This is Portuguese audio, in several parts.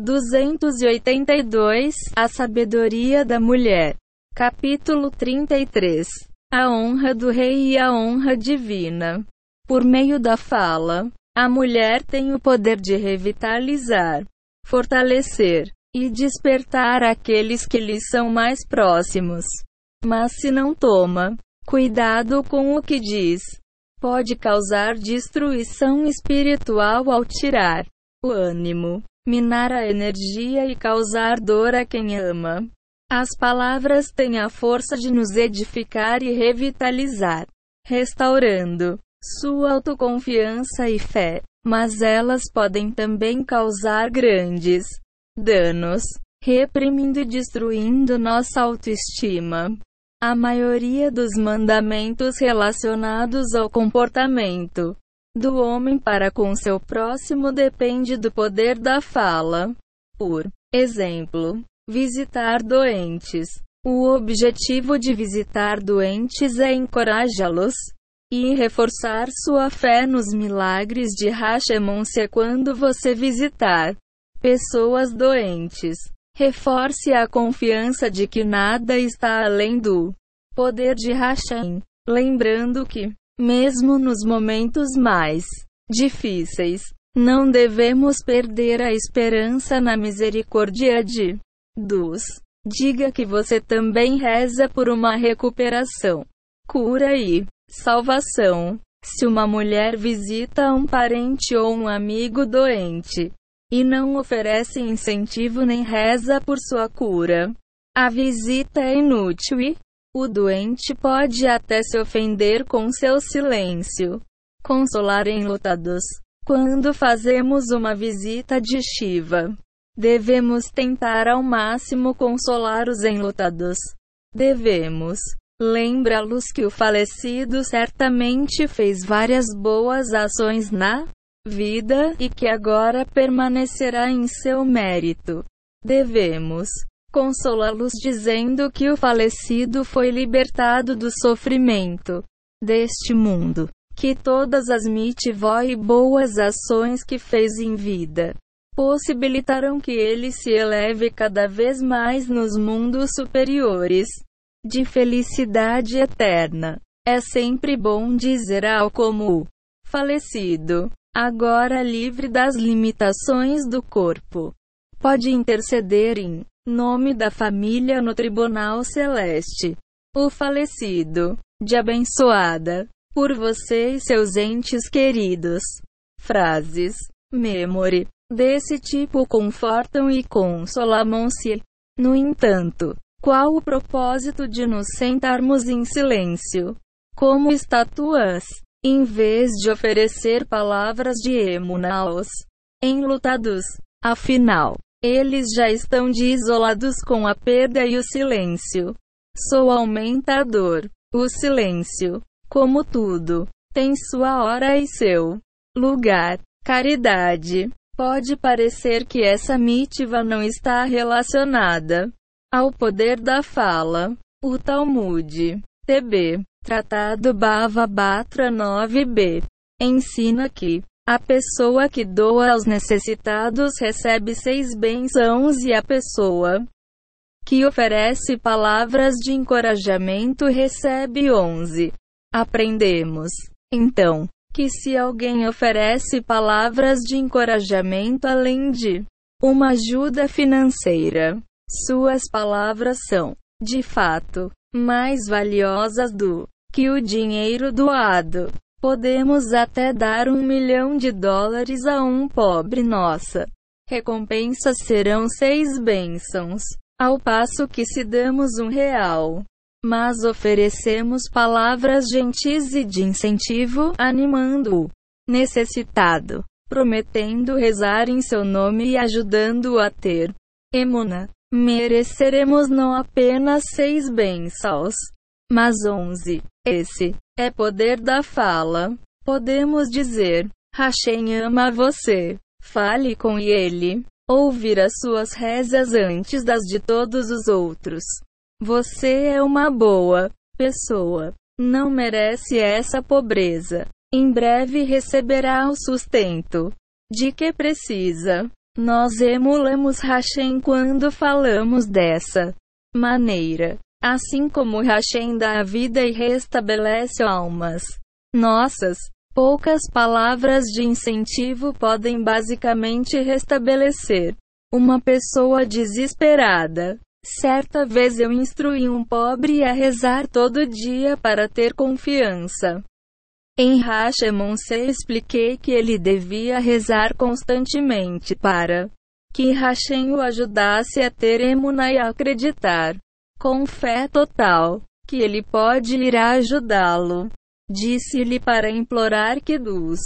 282 A sabedoria da mulher. Capítulo 33 A honra do rei e a honra divina. Por meio da fala, a mulher tem o poder de revitalizar, fortalecer e despertar aqueles que lhe são mais próximos. Mas se não toma cuidado com o que diz, pode causar destruição espiritual ao tirar o ânimo minar a energia e causar dor a quem ama. As palavras têm a força de nos edificar e revitalizar, restaurando sua autoconfiança e fé, mas elas podem também causar grandes danos, reprimindo e destruindo nossa autoestima. A maioria dos mandamentos relacionados ao comportamento do homem para com seu próximo depende do poder da fala. Por exemplo, visitar doentes. O objetivo de visitar doentes é encorajá-los e reforçar sua fé nos milagres de Hashemon-se quando você visitar pessoas doentes. Reforce a confiança de que nada está além do poder de Hashem, lembrando que mesmo nos momentos mais difíceis, não devemos perder a esperança na misericórdia de Deus. Diga que você também reza por uma recuperação, cura e salvação. Se uma mulher visita um parente ou um amigo doente e não oferece incentivo nem reza por sua cura, a visita é inútil e o doente pode até se ofender com seu silêncio. Consolar enlutados. Quando fazemos uma visita de Shiva, devemos tentar ao máximo consolar os enlutados. Devemos lembrá-los que o falecido certamente fez várias boas ações na vida e que agora permanecerá em seu mérito. Devemos consolá-los dizendo que o falecido foi libertado do sofrimento deste mundo, que todas as mitivó e boas ações que fez em vida possibilitarão que ele se eleve cada vez mais nos mundos superiores de felicidade eterna. É sempre bom dizer ao como falecido, agora livre das limitações do corpo, pode interceder em Nome da família no Tribunal Celeste. O falecido, de abençoada, por você e seus entes queridos. Frases, memory, desse tipo confortam e consolamam-se. No entanto, qual o propósito de nos sentarmos em silêncio, como estatuas, em vez de oferecer palavras de emunaos, enlutados? Afinal, eles já estão desolados com a perda e o silêncio. Sou aumentador. O silêncio, como tudo, tem sua hora e seu lugar. Caridade. Pode parecer que essa mitiva não está relacionada ao poder da fala. O Talmud, TB, Tratado Bava Batra 9b, ensina que a pessoa que doa aos necessitados recebe seis bênçãos e a pessoa que oferece palavras de encorajamento recebe onze. Aprendemos, então, que se alguém oferece palavras de encorajamento além de uma ajuda financeira, suas palavras são, de fato, mais valiosas do que o dinheiro doado. Podemos até dar um milhão de dólares a um pobre nossa. Recompensas serão seis bênçãos, ao passo que se damos um real. Mas oferecemos palavras gentis e de incentivo, animando o necessitado, prometendo rezar em seu nome e ajudando-o a ter emuna. Mereceremos não apenas seis bênçãos, mas onze. Esse é poder da fala. Podemos dizer: Hashem ama você. Fale com ele. Ouvir as suas rezas antes das de todos os outros. Você é uma boa pessoa. Não merece essa pobreza. Em breve receberá o sustento de que precisa. Nós emulamos Hashem quando falamos dessa maneira. Assim como Hashem dá a vida e restabelece almas. Nossas poucas palavras de incentivo podem basicamente restabelecer uma pessoa desesperada. Certa vez eu instruí um pobre a rezar todo dia para ter confiança. Em Hashemonse expliquei que ele devia rezar constantemente para que Hashem o ajudasse a ter emuna e a acreditar com fé total que ele pode ir ajudá-lo. Disse-lhe para implorar que dos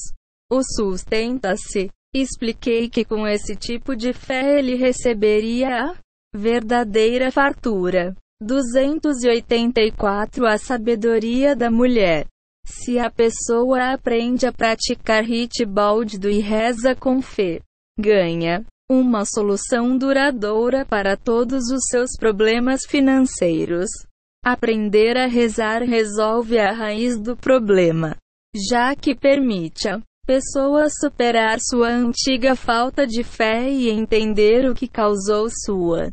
o sustenta-se. Expliquei que com esse tipo de fé ele receberia a verdadeira fartura. 284 A sabedoria da mulher. Se a pessoa aprende a praticar baldo e reza com fé, ganha uma solução duradoura para todos os seus problemas financeiros. Aprender a rezar resolve a raiz do problema, já que permite a pessoa superar sua antiga falta de fé e entender o que causou sua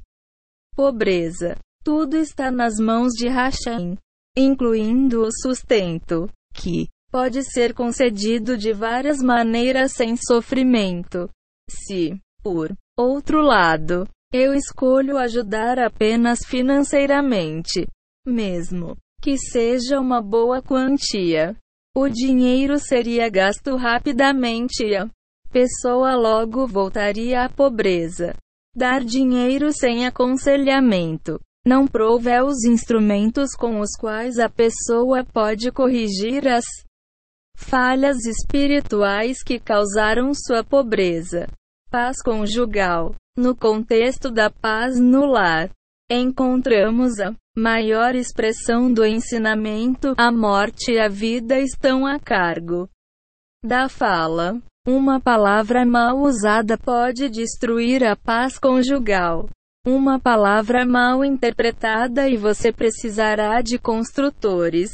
pobreza. Tudo está nas mãos de Hashem, incluindo o sustento, que pode ser concedido de várias maneiras sem sofrimento. Se, por outro lado, eu escolho ajudar apenas financeiramente, mesmo que seja uma boa quantia, o dinheiro seria gasto rapidamente e a pessoa logo voltaria à pobreza. Dar dinheiro sem aconselhamento não prove os instrumentos com os quais a pessoa pode corrigir as falhas espirituais que causaram sua pobreza. Paz conjugal. No contexto da paz no lar, encontramos a maior expressão do ensinamento: a morte e a vida estão a cargo da fala. Uma palavra mal usada pode destruir a paz conjugal. Uma palavra mal interpretada e você precisará de construtores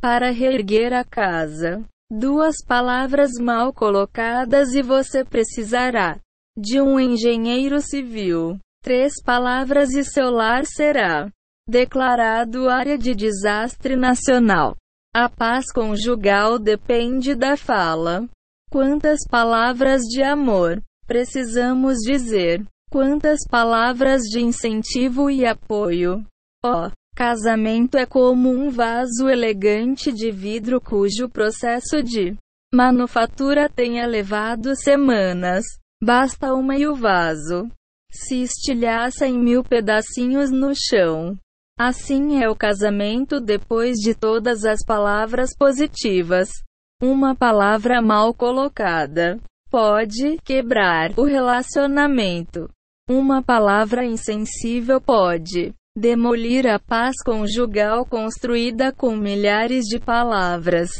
para reerguer a casa. Duas palavras mal colocadas e você precisará de um engenheiro civil. Três palavras e seu lar será declarado área de desastre nacional. A paz conjugal depende da fala. Quantas palavras de amor precisamos dizer? Quantas palavras de incentivo e apoio. Oh, casamento é como um vaso elegante de vidro cujo processo de manufatura tenha levado semanas. Basta uma e o vaso se estilhaça em mil pedacinhos no chão. Assim é o casamento depois de todas as palavras positivas. Uma palavra mal colocada pode quebrar o relacionamento. Uma palavra insensível pode demolir a paz conjugal construída com milhares de palavras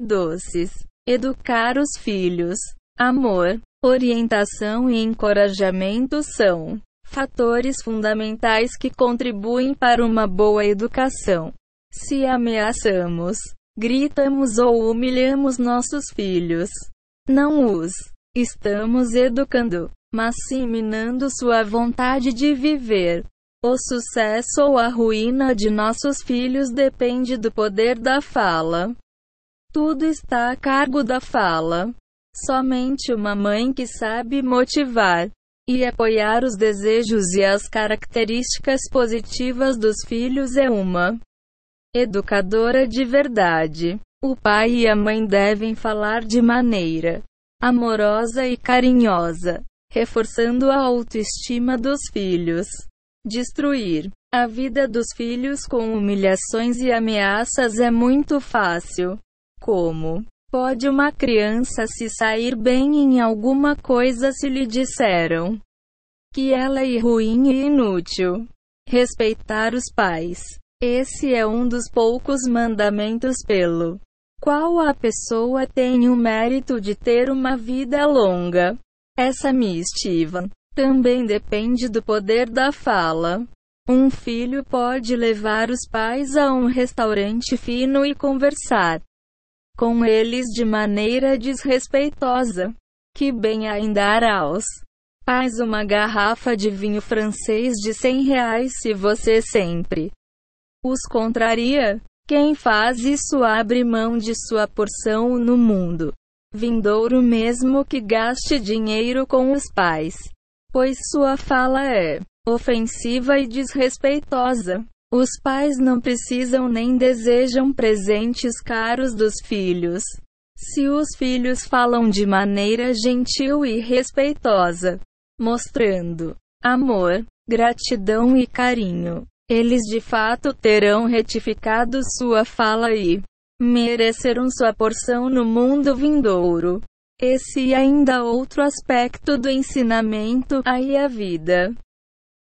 doces. Educar os filhos. Amor, orientação e encorajamento são fatores fundamentais que contribuem para uma boa educação. Se ameaçamos, gritamos ou humilhamos nossos filhos, não os estamos educando mas sim minando sua vontade de viver. O sucesso ou a ruína de nossos filhos depende do poder da fala. Tudo está a cargo da fala. Somente uma mãe que sabe motivar e apoiar os desejos e as características positivas dos filhos é uma educadora de verdade. O pai e a mãe devem falar de maneira amorosa e carinhosa reforçando a autoestima dos filhos. Destruir a vida dos filhos com humilhações e ameaças é muito fácil. Como pode uma criança se sair bem em alguma coisa se lhe disseram que ela é ruim e inútil? Respeitar os pais. Esse é um dos poucos mandamentos pelo qual a pessoa tem o mérito de ter uma vida longa. Essa mistiva também depende do poder da fala. Um filho pode levar os pais a um restaurante fino e conversar com eles de maneira desrespeitosa. Que bem ainda aos Faz uma garrafa de vinho francês de 100 reais se você sempre os contraria. Quem faz isso abre mão de sua porção no mundo vindouro mesmo que gaste dinheiro com os pais, pois sua fala é ofensiva e desrespeitosa. Os pais não precisam nem desejam presentes caros dos filhos. Se os filhos falam de maneira gentil e respeitosa, mostrando amor, gratidão e carinho, eles de fato terão retificado sua fala e mereceram sua porção no mundo vindouro. Esse e ainda outro aspecto do ensinamento, aí a vida,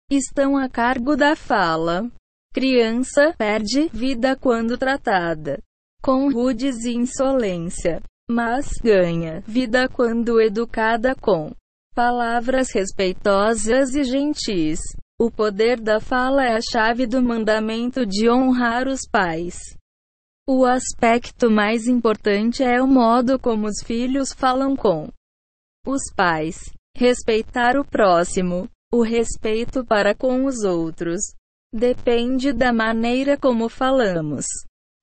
estão a cargo da fala. Criança perde vida quando tratada com rudes e insolência, mas ganha vida quando educada com palavras respeitosas e gentis. O poder da fala é a chave do mandamento de honrar os pais. O aspecto mais importante é o modo como os filhos falam com os pais. Respeitar o próximo. O respeito para com os outros depende da maneira como falamos.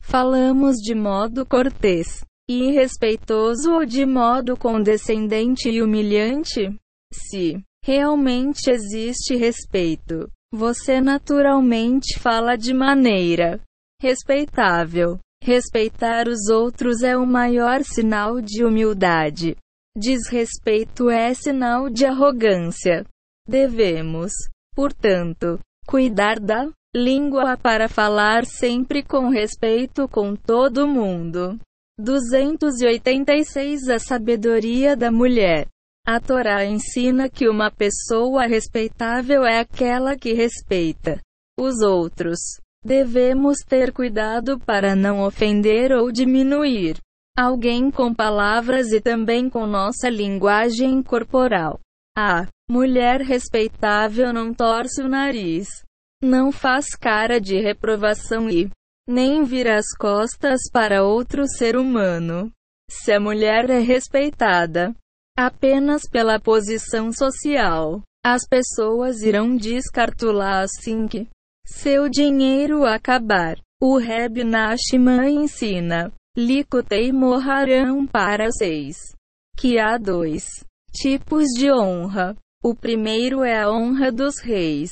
Falamos de modo cortês e respeitoso ou de modo condescendente e humilhante? Se realmente existe respeito, você naturalmente fala de maneira respeitável. Respeitar os outros é o maior sinal de humildade. Desrespeito é sinal de arrogância. Devemos, portanto, cuidar da língua para falar sempre com respeito com todo mundo. 286 A sabedoria da mulher. A Torá ensina que uma pessoa respeitável é aquela que respeita os outros. Devemos ter cuidado para não ofender ou diminuir alguém com palavras e também com nossa linguagem corporal. A mulher respeitável não torce o nariz, não faz cara de reprovação e nem vira as costas para outro ser humano. Se a mulher é respeitada apenas pela posição social, as pessoas irão descartulá assim que seu dinheiro acabar. O Reb Nashman ensina. Likutei Moharam para seis. Que há dois tipos de honra. O primeiro é a honra dos reis,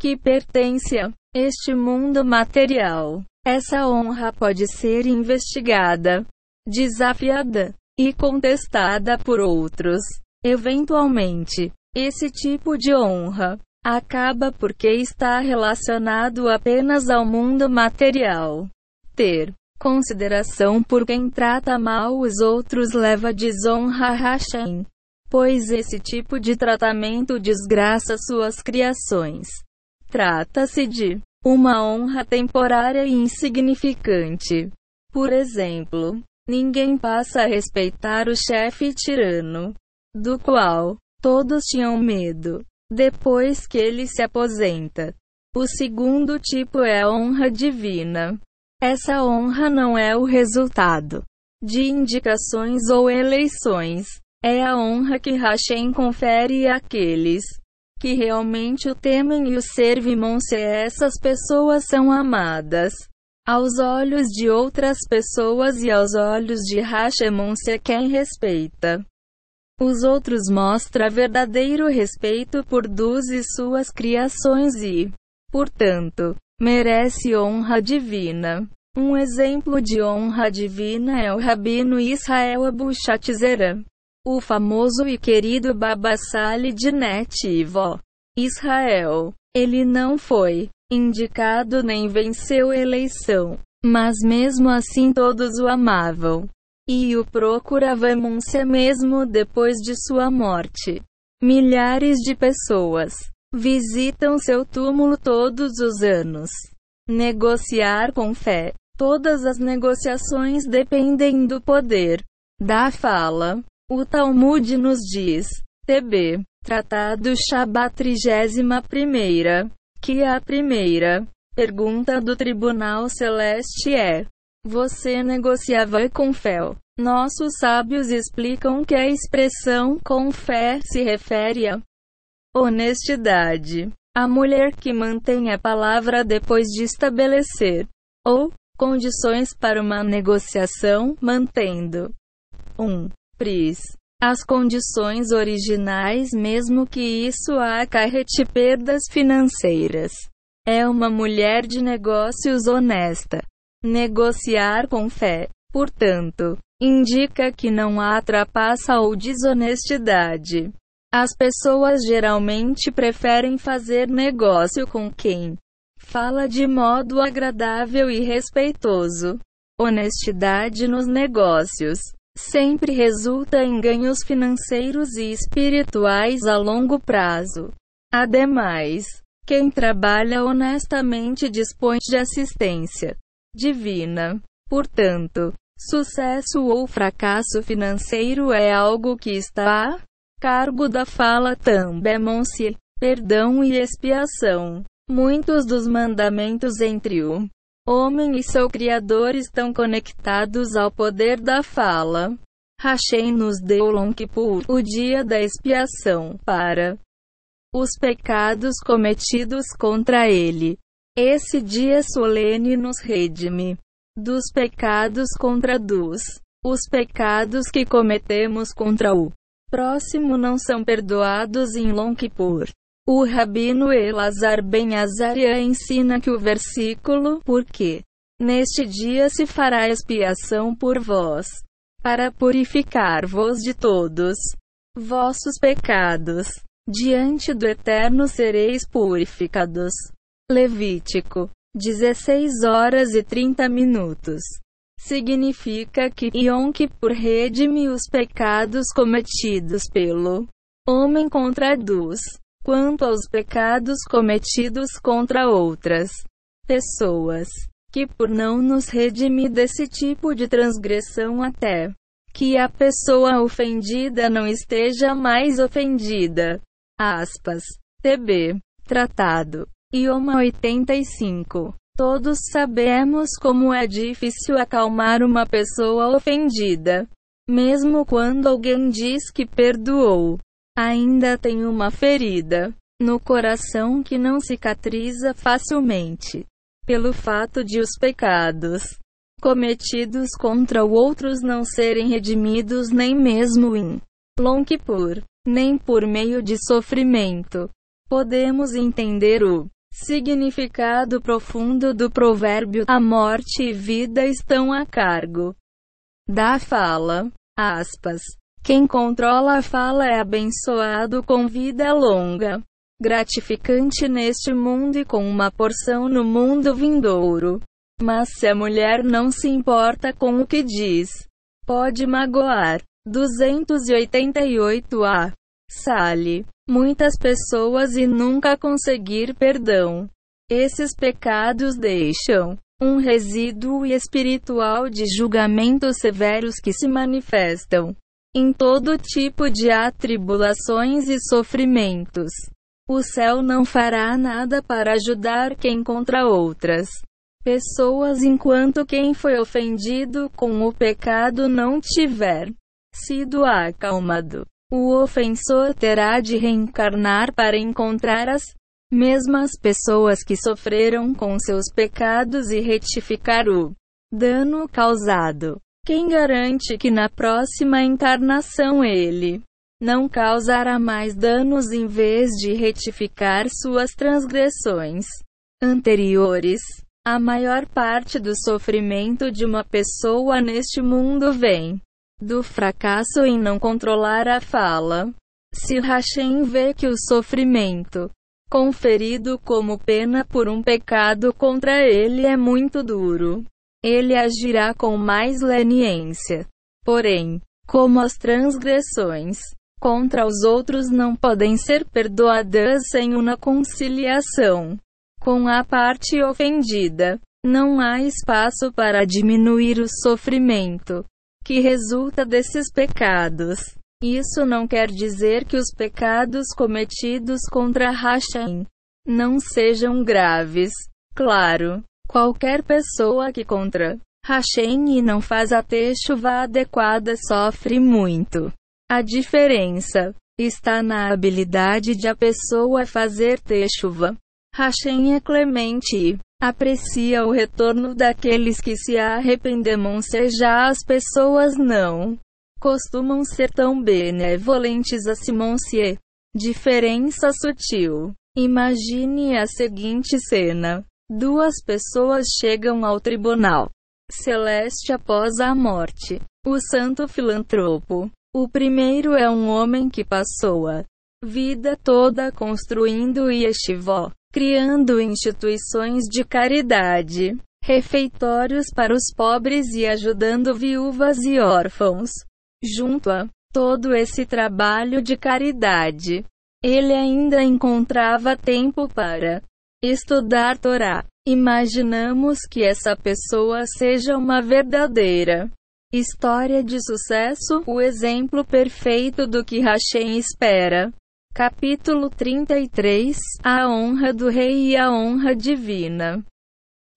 que pertence a este mundo material. Essa honra pode ser investigada, desafiada e contestada por outros. Eventualmente, esse tipo de honra acaba porque está relacionado apenas ao mundo material. Ter consideração por quem trata mal os outros leva a desonra a Hashem, pois esse tipo de tratamento desgraça suas criações. Trata-se de uma honra temporária e insignificante. Por exemplo, ninguém passa a respeitar o chefe tirano, do qual todos tinham medo depois que ele se aposenta. O segundo tipo é a honra divina. Essa honra não é o resultado de indicações ou eleições. É a honra que Hashem confere àqueles que realmente o temem e o servem. Se essas pessoas são amadas aos olhos de outras pessoas e aos olhos de Hashem, se quem respeita. Os outros mostra verdadeiro respeito por Deus e suas criações e, portanto, merece honra divina. Um exemplo de honra divina é o rabino Israel Abu Shatzera, o famoso e querido Baba Sali de Netivó, Israel. Ele não foi indicado nem venceu eleição, mas mesmo assim todos o amavam e o procuravam se mesmo depois de sua morte. Milhares de pessoas visitam seu túmulo todos os anos. Negociar com fé. Todas as negociações dependem do poder da fala. O Talmud nos diz, TB, Tratado Shabat 31, que a primeira pergunta do Tribunal Celeste é: você negociava com fé. Nossos sábios explicam que a expressão com fé se refere a Honestidade. A mulher que mantém a palavra depois de estabelecer ou condições para uma negociação, mantendo 1. Um, PRIS. As condições originais, mesmo que isso acarrete perdas financeiras. É uma mulher de negócios honesta. Negociar com fé, portanto, indica que não há trapaça ou desonestidade. As pessoas geralmente preferem fazer negócio com quem fala de modo agradável e respeitoso. Honestidade nos negócios sempre resulta em ganhos financeiros e espirituais a longo prazo. Ademais, quem trabalha honestamente dispõe de assistência divina. Portanto, sucesso ou fracasso financeiro é algo que está cargo da fala também-se, perdão e expiação. Muitos dos mandamentos entre o homem e seu Criador estão conectados ao poder da fala. Hashem nos deu Lom Kippur, o dia da expiação, para os pecados cometidos contra ele. Esse dia solene nos redime dos pecados contra dos os pecados que cometemos contra o próximo não são perdoados em Yom Kippur. O rabino Elazar Ben Azaria ensina que o versículo, porque neste dia se fará expiação por vós, para purificar-vos de todos vossos pecados. Diante do Eterno sereis purificados. Levítico 16 horas e 30 minutos significa que Yom Kippur redime os pecados cometidos pelo homem contra dos, quanto aos pecados cometidos contra outras pessoas, que por não nos redimir desse tipo de transgressão até que a pessoa ofendida não esteja mais ofendida. Aspas. TB. Tratado. Ioma 85. Todos sabemos como é difícil acalmar uma pessoa ofendida. Mesmo quando alguém diz que perdoou, ainda tem uma ferida no coração que não cicatriza facilmente. Pelo fato de os pecados cometidos contra outros não serem redimidos nem mesmo em Long nem por meio de sofrimento. Podemos entender o Significado profundo do provérbio: a morte e vida estão a cargo da fala. Aspas. Quem controla a fala é abençoado com vida longa, gratificante neste mundo e com uma porção no mundo vindouro. Mas se a mulher não se importa com o que diz, pode magoar. 288a. Sale muitas pessoas e nunca conseguir perdão. Esses pecados deixam um resíduo espiritual de julgamentos severos que se manifestam em todo tipo de atribulações e sofrimentos. O céu não fará nada para ajudar quem contra outras pessoas enquanto quem foi ofendido com o pecado não tiver sido acalmado. O ofensor terá de reencarnar para encontrar as mesmas pessoas que sofreram com seus pecados e retificar o dano causado. Quem garante que na próxima encarnação ele não causará mais danos em vez de retificar suas transgressões anteriores? A maior parte do sofrimento de uma pessoa neste mundo vem do fracasso em não controlar a fala. Se Hashem vê que o sofrimento conferido como pena por um pecado contra ele é muito duro, ele agirá com mais leniência. Porém, como as transgressões contra os outros não podem ser perdoadas sem uma conciliação com a parte ofendida, não há espaço para diminuir o sofrimento que resulta desses pecados. Isso não quer dizer que os pecados cometidos contra Hashem não sejam graves. Claro, qualquer pessoa que contra Hashem e não faz a techuva adequada sofre muito. A diferença está na habilidade de a pessoa fazer chuva. Hashem é clemente e aprecia o retorno daqueles que se arrependem, seja as pessoas não costumam ser tão benevolentes a Simoncie. Diferença sutil. Imagine a seguinte cena. Duas pessoas chegam ao tribunal celeste após a morte. O santo filantropo. O primeiro é um homem que passou a vida toda construindo yeshivó, criando instituições de caridade, refeitórios para os pobres e ajudando viúvas e órfãos. Junto a todo esse trabalho de caridade, ele ainda encontrava tempo para estudar Torá. Imaginamos que essa pessoa seja uma verdadeira história de sucesso, o exemplo perfeito do que Hashem espera. Capítulo 33 A honra do rei e a honra divina.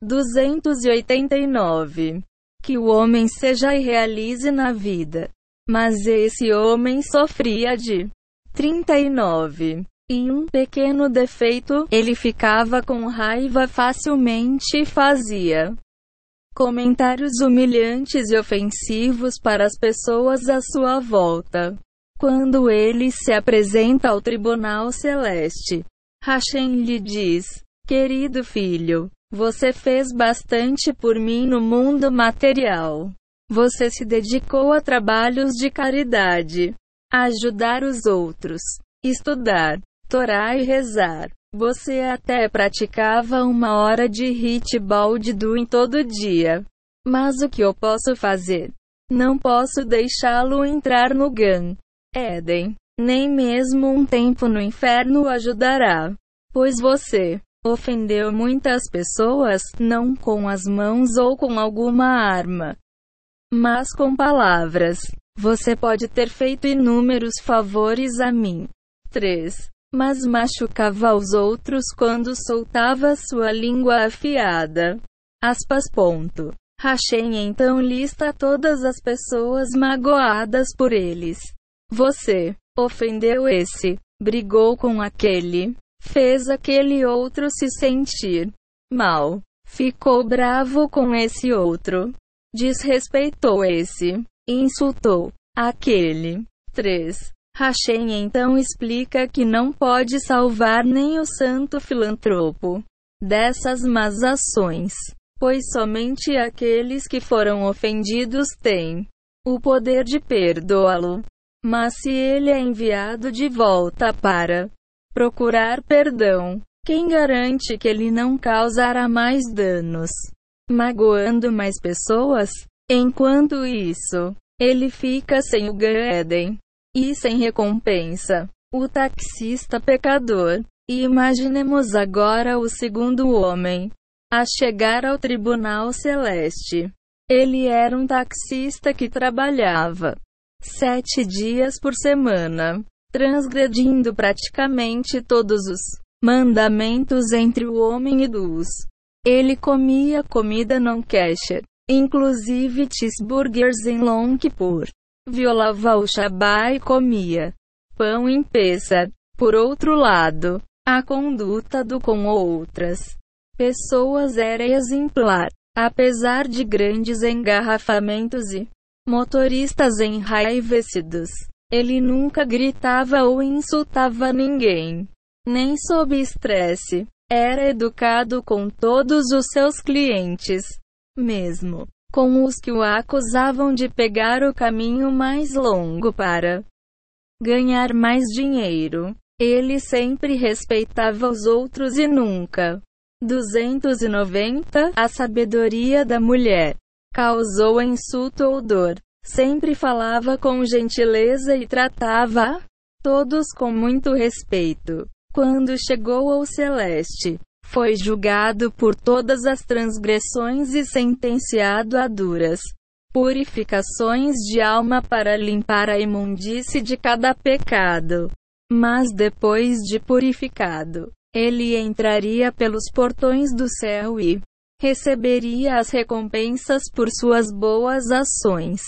289. Que o homem seja e realize na vida. Mas esse homem sofria de 39. E um pequeno defeito, ele ficava com raiva facilmente e fazia comentários humilhantes e ofensivos para as pessoas à sua volta. Quando ele se apresenta ao tribunal celeste, Hashem lhe diz: Querido filho, você fez bastante por mim no mundo material. Você se dedicou a trabalhos de caridade, a ajudar os outros, estudar, Torá e rezar. Você até praticava uma hora de hit baldido em todo dia. Mas o que eu posso fazer? Não posso deixá-lo entrar no Gan. Éden. Nem mesmo um tempo no inferno ajudará. Pois você ofendeu muitas pessoas, não com as mãos ou com alguma arma, mas com palavras. Você pode ter feito inúmeros favores a mim. 3. Mas machucava os outros quando soltava sua língua afiada. Aspas. Ponto. Hashem então lista todas as pessoas magoadas por eles. Você ofendeu esse, brigou com aquele, fez aquele outro se sentir mal, ficou bravo com esse outro, desrespeitou esse, insultou aquele. 3. Hashem então explica que não pode salvar nem o santo filantropo dessas más ações, pois somente aqueles que foram ofendidos têm o poder de perdoá-lo. Mas se ele é enviado de volta para procurar perdão, quem garante que ele não causará mais danos, magoando mais pessoas? Enquanto isso, ele fica sem o Gaeden e sem recompensa. O taxista pecador. E imaginemos agora o segundo homem a chegar ao tribunal celeste. Ele era um taxista que trabalhava sete dias por semana, transgredindo praticamente todos os mandamentos entre o homem e dos. Ele comia comida não kosher, inclusive cheeseburgers em Long. Violava o Shabá e comia pão em peça. Por outro lado, a conduta do com outras pessoas era exemplar, apesar de grandes engarrafamentos e motoristas enraivecidos. Ele nunca gritava ou insultava ninguém, nem sob estresse. Era educado com todos os seus clientes, mesmo com os que o acusavam de pegar o caminho mais longo para ganhar mais dinheiro. Ele sempre respeitava os outros e nunca. 290 A sabedoria da mulher causou insulto ou dor. Sempre falava com gentileza e tratava todos com muito respeito. Quando chegou ao celeste, foi julgado por todas as transgressões e sentenciado a duras purificações de alma para limpar a imundície de cada pecado. Mas depois de purificado, ele entraria pelos portões do céu e receberia as recompensas por suas boas ações.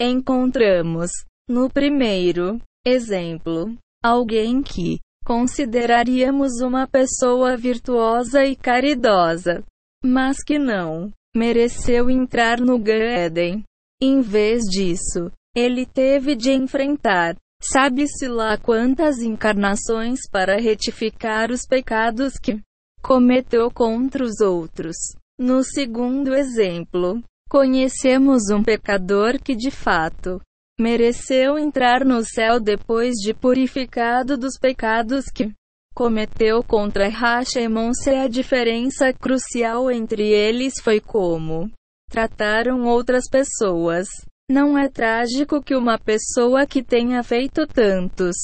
Encontramos, no primeiro exemplo, alguém que consideraríamos uma pessoa virtuosa e caridosa, mas que não mereceu entrar no Eden. Em vez disso, ele teve de enfrentar, sabe-se lá quantas encarnações para retificar os pecados que cometeu contra os outros. No segundo exemplo, conhecemos um pecador que de fato mereceu entrar no céu depois de purificado dos pecados que cometeu contra Hashemon. Se a diferença crucial entre eles foi como trataram outras pessoas. Não é trágico que uma pessoa que tenha feito tantos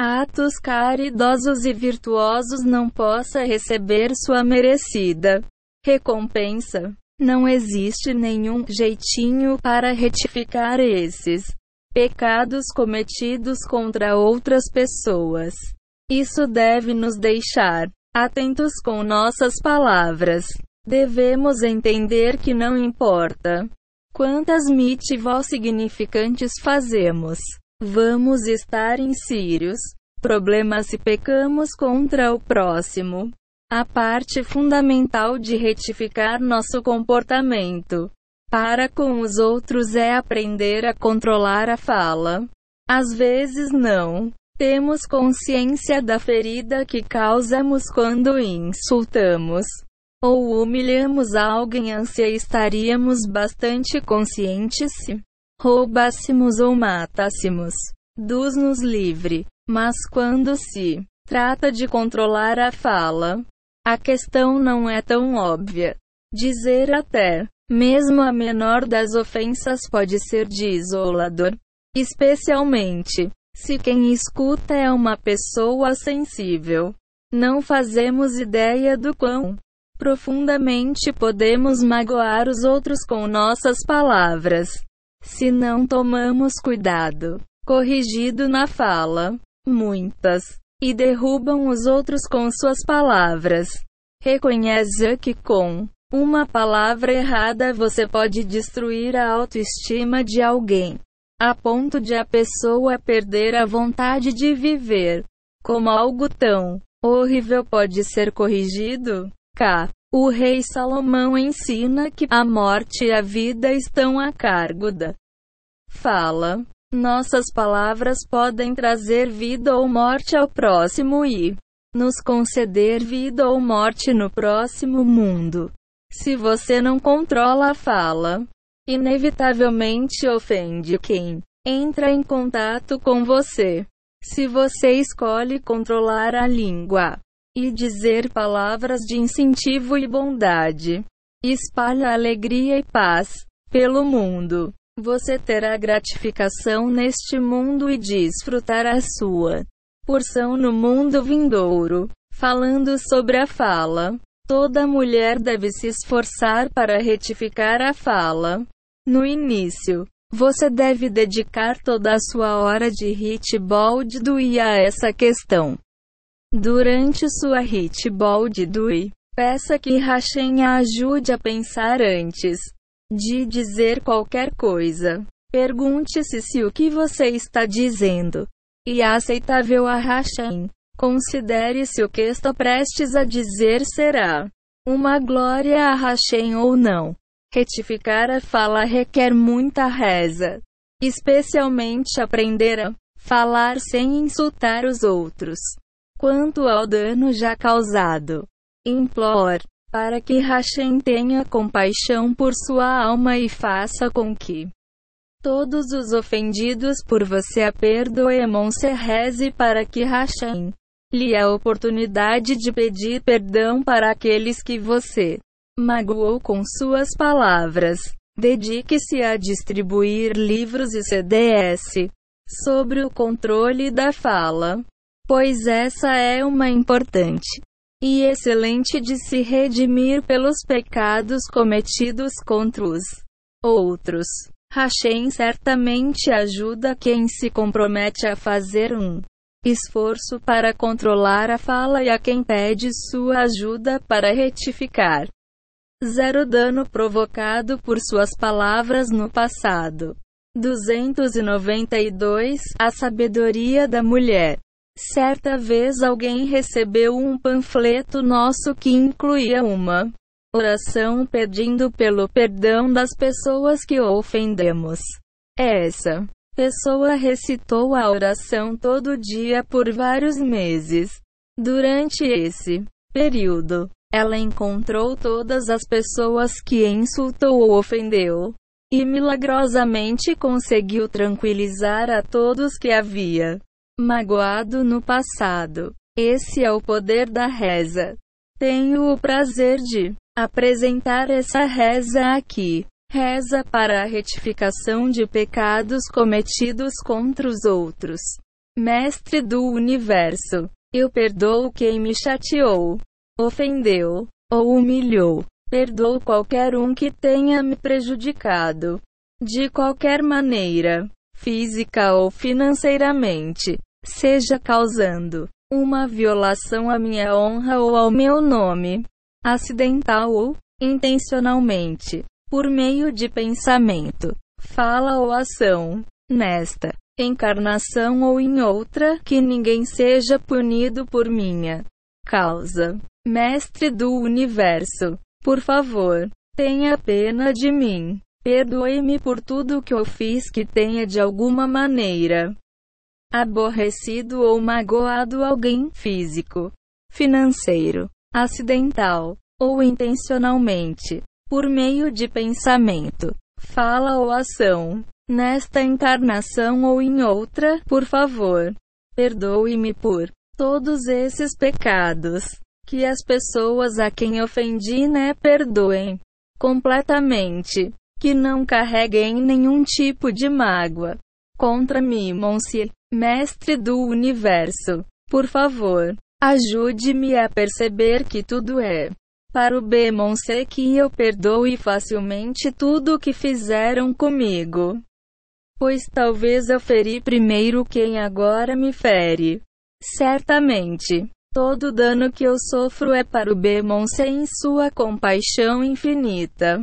atos caridosos e virtuosos não possa receber sua merecida recompensa. Não existe nenhum jeitinho para retificar esses pecados cometidos contra outras pessoas. Isso deve nos deixar atentos com nossas palavras. Devemos entender que não importa quantas mitivos significantes fazemos, vamos estar em sírios problemas se pecamos contra o próximo. A parte fundamental de retificar nosso comportamento para com os outros é aprender a controlar a fala. Às vezes não temos consciência da ferida que causamos quando insultamos ou humilhamos alguém. Ânsia estaríamos bastante conscientes se roubássemos ou matássemos. Deus nos livre. Mas quando se trata de controlar a fala, a questão não é tão óbvia. Dizer até mesmo a menor das ofensas pode ser desolador, especialmente se quem escuta é uma pessoa sensível. Não fazemos ideia do quão profundamente podemos magoar os outros com nossas palavras. Se não tomamos cuidado, corrigido na fala, muitas, e derrubam os outros com suas palavras. Reconheça que com uma palavra errada você pode destruir a autoestima de alguém, a ponto de a pessoa perder a vontade de viver. Como algo tão horrível pode ser corrigido? K. O rei Salomão ensina que a morte e a vida estão a cargo da fala. Nossas palavras podem trazer vida ou morte ao próximo e nos conceder vida ou morte no próximo mundo. Se você não controla a fala, inevitavelmente ofende quem entra em contato com você. Se você escolhe controlar a língua e dizer palavras de incentivo e bondade, espalha alegria e paz pelo mundo. Você terá gratificação neste mundo e desfrutará sua porção no mundo vindouro. Falando sobre a fala, Toda mulher deve se esforçar para retificar a fala. No início, você deve dedicar toda a sua hora de hitball de Dui a essa questão. Durante sua hitball de Dui, peça que Hashem a ajude a pensar antes de dizer qualquer coisa. Pergunte-se se o que você está dizendo é aceitável a Hashem. Considere se o que está prestes a dizer será uma glória a Hashem ou não. Retificar a fala requer muita reza, especialmente aprender a falar sem insultar os outros. Quanto ao dano já causado, implore para que Hashem tenha compaixão por sua alma e faça com que todos os ofendidos por você a perdoem. Se reze para que Hashem lhe a oportunidade de pedir perdão para aqueles que você magoou com suas palavras. Dedique-se a distribuir livros e CDS sobre o controle da fala, pois essa é uma importante e excelente de se redimir pelos pecados cometidos contra os outros. Hashem certamente ajuda quem se compromete a fazer um esforço para controlar a fala e a quem pede sua ajuda para retificar. Zero dano provocado por suas palavras no passado. 292 A sabedoria da mulher. Certa vez alguém recebeu um panfleto nosso que incluía uma oração pedindo pelo perdão das pessoas que ofendemos. Essa pessoa recitou a oração todo dia por vários meses. Durante esse período, ela encontrou todas as pessoas que insultou ou ofendeu, e milagrosamente conseguiu tranquilizar a todos que havia magoado no passado. Esse é o poder da reza. Tenho o prazer de apresentar essa reza aqui. Reza para a retificação de pecados cometidos contra os outros. Mestre do universo, eu perdoo quem me chateou, ofendeu ou humilhou. Perdoo qualquer um que tenha me prejudicado. De qualquer maneira, física ou financeiramente, seja causando uma violação à minha honra ou ao meu nome, acidental ou intencionalmente, por meio de pensamento, fala ou ação, nesta encarnação ou em outra, que ninguém seja punido por minha causa. Mestre do universo, por favor, tenha pena de mim. Perdoe-me por tudo que eu fiz que tenha de alguma maneira aborrecido ou magoado alguém físico, financeiro, acidental ou intencionalmente, por meio de pensamento, fala ou ação. Nesta encarnação ou em outra, por favor, perdoe-me por todos esses pecados. Que as pessoas a quem ofendi né perdoem. Completamente, que não carreguem nenhum tipo de mágoa contra mim, Monsieur, mestre do universo. Por favor, ajude-me a perceber que tudo é para o bem, Monsieur, que eu perdoe facilmente tudo o que fizeram comigo. Pois talvez eu feri primeiro quem agora me fere. Certamente, Todo dano que eu sofro é para o Bemonse em sua compaixão infinita.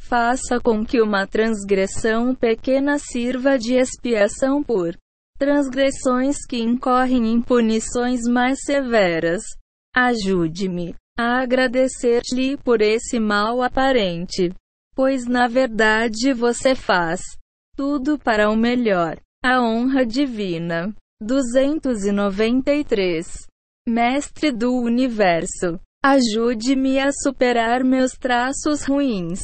Faça com que uma transgressão pequena sirva de expiação por transgressões que incorrem em punições mais severas. Ajude-me a agradecer-lhe por esse mal aparente, pois na verdade você faz tudo para o melhor. A honra divina. 293 Mestre do Universo, ajude-me a superar meus traços ruins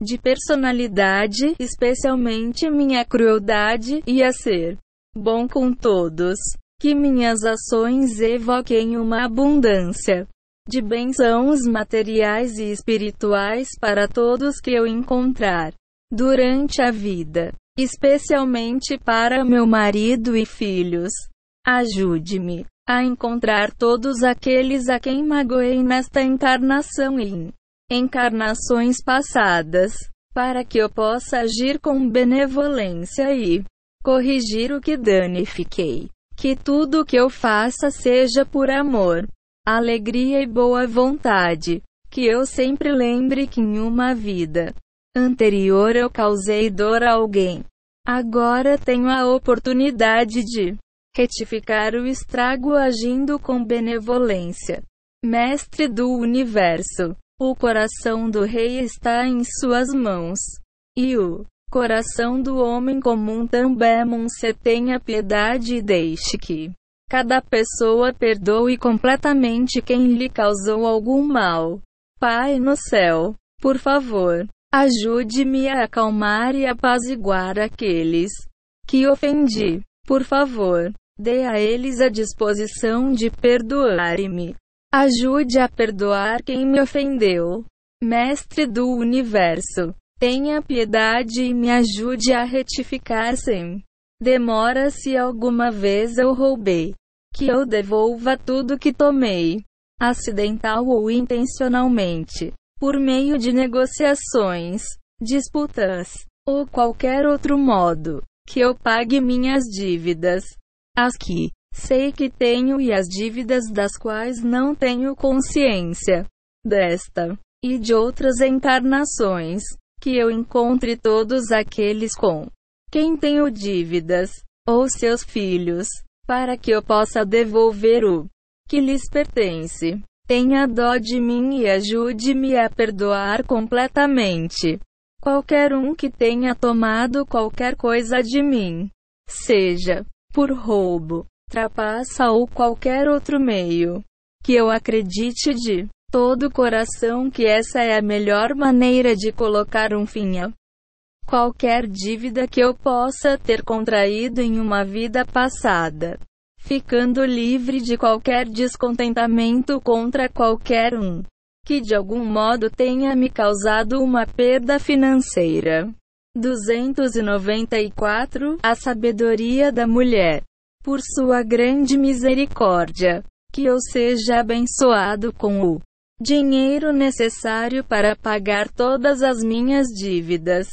de personalidade, especialmente minha crueldade, e a ser bom com todos. Que minhas ações evoquem uma abundância de bênçãos materiais e espirituais para todos que eu encontrar durante a vida, especialmente para meu marido e filhos. Ajude-me a encontrar todos aqueles a quem magoei nesta encarnação e em encarnações passadas, para que eu possa agir com benevolência e corrigir o que danifiquei. Que tudo que eu faça seja por amor, alegria e boa vontade. Que eu sempre lembre que em uma vida anterior eu causei dor a alguém. Agora tenho a oportunidade de retificar o estrago agindo com benevolência. Mestre do universo, o coração do rei está em suas mãos. E o coração do homem comum também se tenha piedade e deixe que cada pessoa perdoe completamente quem lhe causou algum mal. Pai no céu, por favor, ajude-me a acalmar e apaziguar aqueles que ofendi. Por favor, dê a eles a disposição de perdoar-me. Ajude a perdoar quem me ofendeu. Mestre do universo, tenha piedade e me ajude a retificar sem demora se alguma vez eu roubei. Que eu devolva tudo que tomei, acidental ou intencionalmente, por meio de negociações, disputas ou qualquer outro modo que eu pague minhas dívidas, as que sei que tenho e as dívidas das quais não tenho consciência, desta e de outras encarnações, que eu encontre todos aqueles com quem tenho dívidas, ou seus filhos, para que eu possa devolver o que lhes pertence. Tenha dó de mim e ajude-me a perdoar completamente qualquer um que tenha tomado qualquer coisa de mim, seja por roubo, trapaça ou qualquer outro meio. Que eu acredite de todo coração que essa é a melhor maneira de colocar um fim a qualquer dívida que eu possa ter contraído em uma vida passada, ficando livre de qualquer descontentamento contra qualquer um que de algum modo tenha me causado uma perda financeira. 294 A sabedoria da mulher. Por sua grande misericórdia, que eu seja abençoado com o dinheiro necessário para pagar todas as minhas dívidas.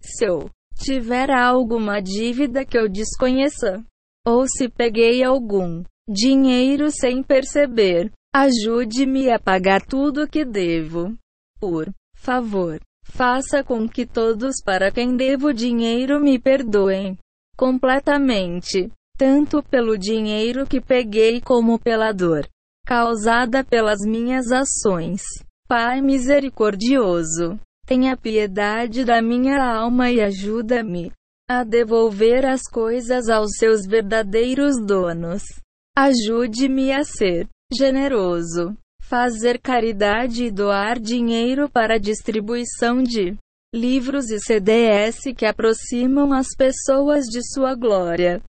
Se eu tiver alguma dívida que eu desconheça, ou se peguei algum dinheiro sem perceber, ajude-me a pagar tudo o que devo. Por favor, faça com que todos para quem devo dinheiro me perdoem completamente, tanto pelo dinheiro que peguei como pela dor causada pelas minhas ações. Pai misericordioso, tenha piedade da minha alma e ajuda-me a devolver as coisas aos seus verdadeiros donos. Ajude-me a ser generoso, fazer caridade e doar dinheiro para a distribuição de livros e CDS que aproximam as pessoas de sua glória.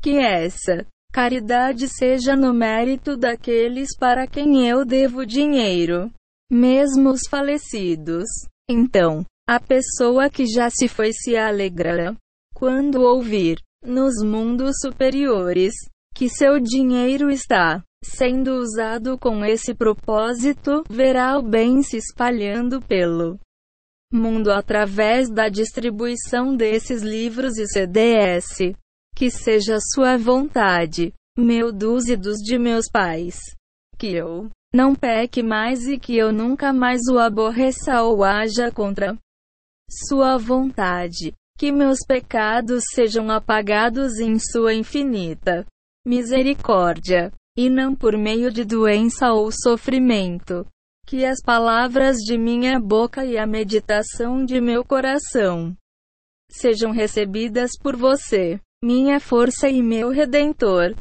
Que essa Caridade seja no mérito daqueles para quem eu devo dinheiro, mesmo os falecidos. Então, a pessoa que já se foi se alegrará quando ouvir, nos mundos superiores, que seu dinheiro está sendo usado com esse propósito, verá o bem se espalhando pelo mundo através da distribuição desses livros e CDS. Que seja sua vontade, meu Deus e dos de meus pais. Que eu não peque mais e que eu nunca mais o aborreça ou haja contra sua vontade. Que meus pecados sejam apagados em sua infinita misericórdia, e não por meio de doença ou sofrimento. Que as palavras de minha boca e a meditação de meu coração sejam recebidas por você minha força e meu redentor.